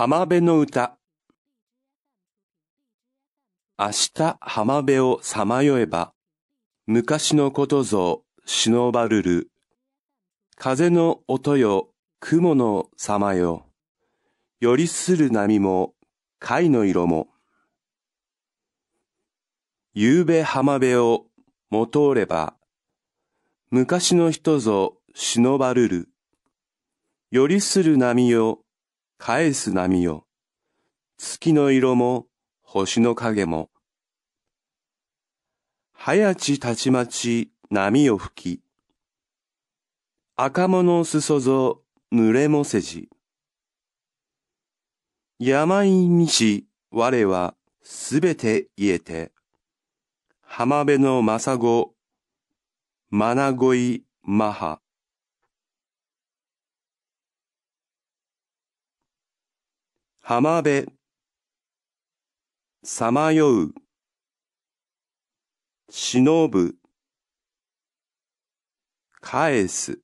浜辺の歌。明日浜辺をさまよえば昔のことぞ忍ばるる。風の音よ雲のさまよ。よりする波も貝の色も。夕べ浜辺をもとおれば昔の人ぞ忍ばるる。よりする波よ返す波よ。月の色も星の影も。早ちたちまち波を吹き。赤物すそぞ濡れもせじ。病にし我はすべて言えて。浜辺のまさご、まなごいまは。浜辺さまよう忍ぶ返す。